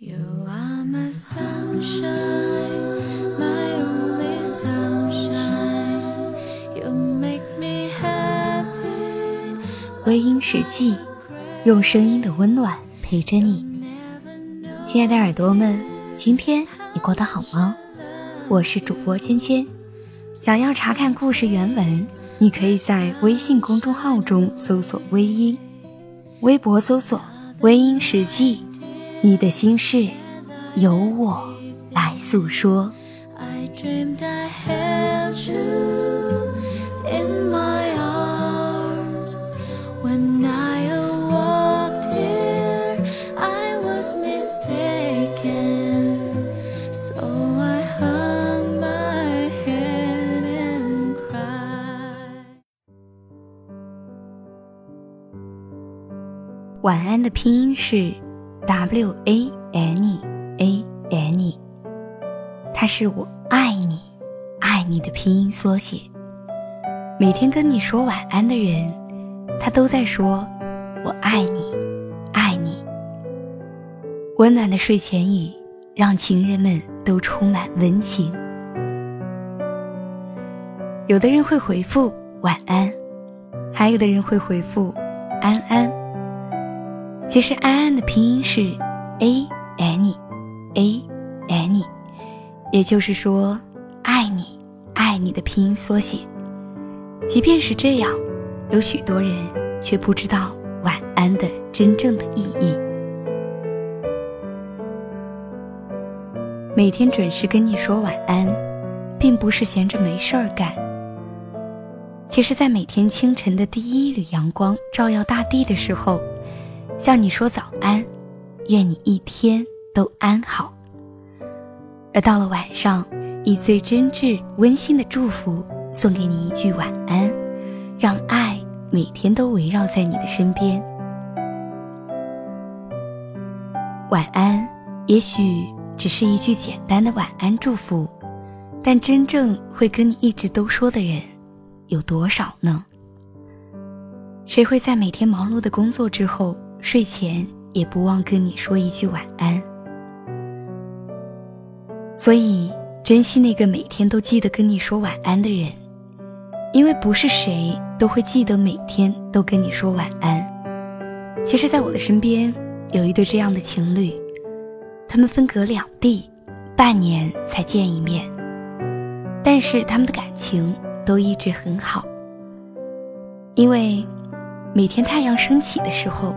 You are my sunshine, my only sunshine. You make me happy. 微音时记，用声音的温暖陪着你。亲爱的耳朵们，今天你过得好吗？我是主播芊芊。想要查看故事原文，你可以在微信公众号中搜索“微音”，微博搜索“微音时记”。你的心事，由我来诉说。晚安的拼音是 W A N E A N 它是我爱你，爱你的拼音缩写。每天跟你说晚安的人，他都在说“我爱你，爱你”。温暖的睡前语，让情人们都充满温情。有的人会回复晚安，还有的人会回复安安。其实安安的拼音是 a any a any，也就是说爱你爱你的拼音缩写。即便是这样，有许多人却不知道晚安的真正的意义。每天准时跟你说晚安，并不是闲着没事儿干。其实，在每天清晨的第一缕阳光照耀大地的时候，向你说早安，愿你一天都安好。而到了晚上，以最真挚温馨的祝福送给你一句晚安，让爱每天都围绕在你的身边。晚安，也许只是一句简单的晚安祝福，但真正会跟你一直都说的人，有多少呢？谁会在每天忙碌的工作之后？睡前也不忘跟你说一句晚安，所以珍惜那个每天都记得跟你说晚安的人，因为不是谁都会记得每天都跟你说晚安。其实，在我的身边有一对这样的情侣，他们分隔两地，半年才见一面，但是他们的感情都一直很好，因为每天太阳升起的时候。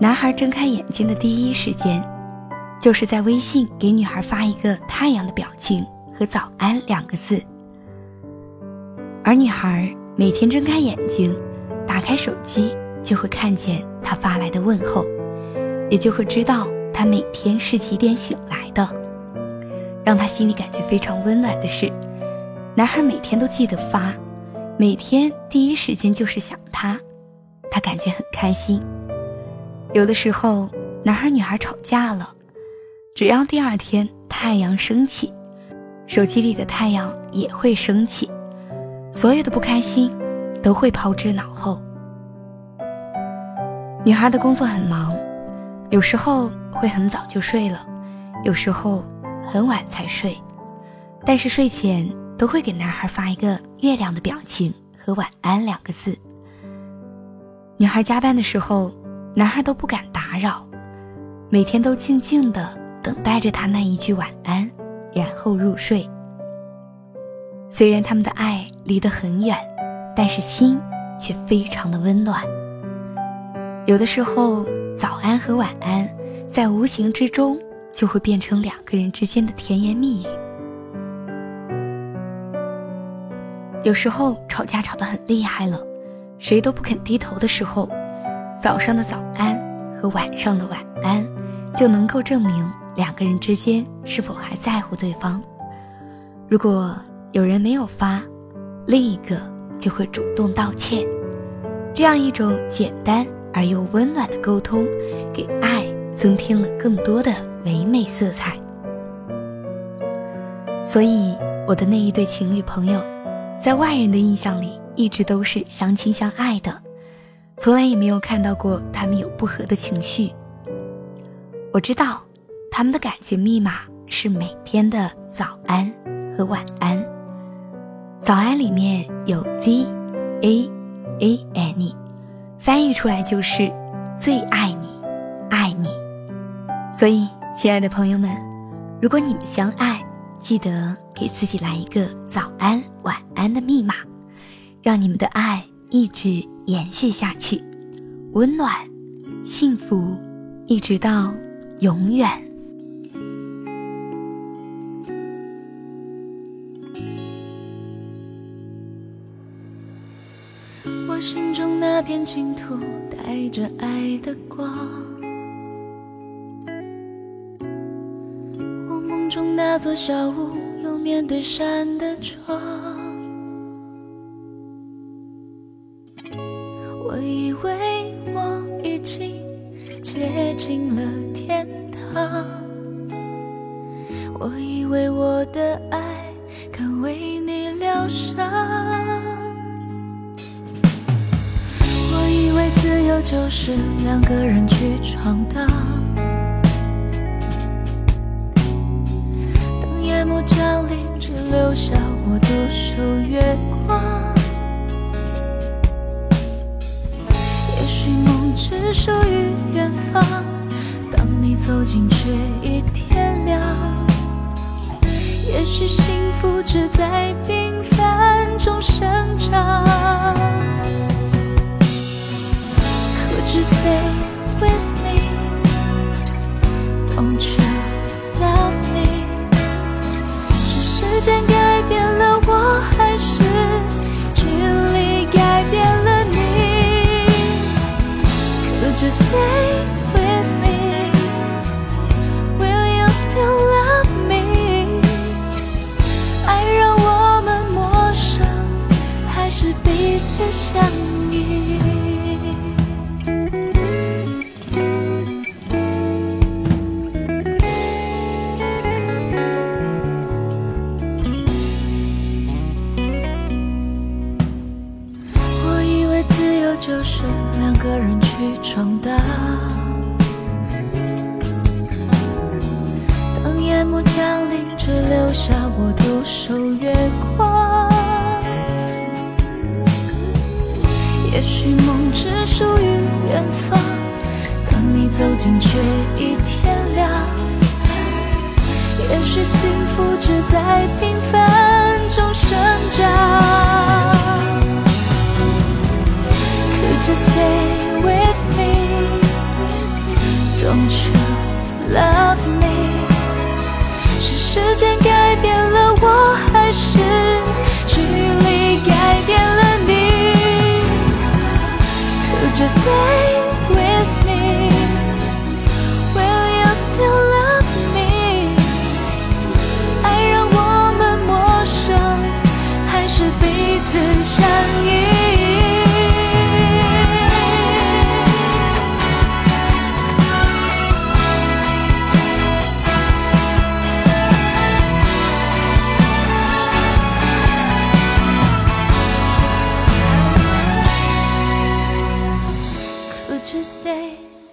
男孩睁开眼睛的第一时间，就是在微信给女孩发一个太阳的表情和早安两个字。而女孩每天睁开眼睛，打开手机就会看见他发来的问候，也就会知道他每天是几点醒来的。让他心里感觉非常温暖的是，男孩每天都记得发，每天第一时间就是想他，他感觉很开心。有的时候，男孩女孩吵架了，只要第二天太阳升起，手机里的太阳也会升起，所有的不开心都会抛之脑后。女孩的工作很忙，有时候会很早就睡了，有时候很晚才睡，但是睡前都会给男孩发一个月亮的表情和晚安两个字。女孩加班的时候。男孩都不敢打扰，每天都静静的等待着他那一句晚安，然后入睡。虽然他们的爱离得很远，但是心却非常的温暖。有的时候，早安和晚安在无形之中就会变成两个人之间的甜言蜜语。有时候吵架吵得很厉害了，谁都不肯低头的时候。早上的早安和晚上的晚安，就能够证明两个人之间是否还在乎对方。如果有人没有发，另一个就会主动道歉。这样一种简单而又温暖的沟通，给爱增添了更多的唯美色彩。所以，我的那一对情侣朋友，在外人的印象里，一直都是相亲相爱的。从来也没有看到过他们有不和的情绪。我知道，他们的感情密码是每天的早安和晚安。早安里面有 Z A A N 翻译出来就是最爱你，爱你。所以，亲爱的朋友们，如果你们相爱，记得给自己来一个早安、晚安的密码，让你们的爱一直延续下去，温暖、幸福，一直到永远。我心中那片净土，带着爱的光。我梦中那座小屋有面对山的窗，我以为我的爱可为你疗伤，我以为自由就是两个人去闯荡。当夜幕降临，只留下我独守月光。也许梦只属于远方，走近却已天亮。也许幸福只在平凡我降临，只留下我独守月光。也许梦只属于远方，当你走近，却已天亮。也许幸福。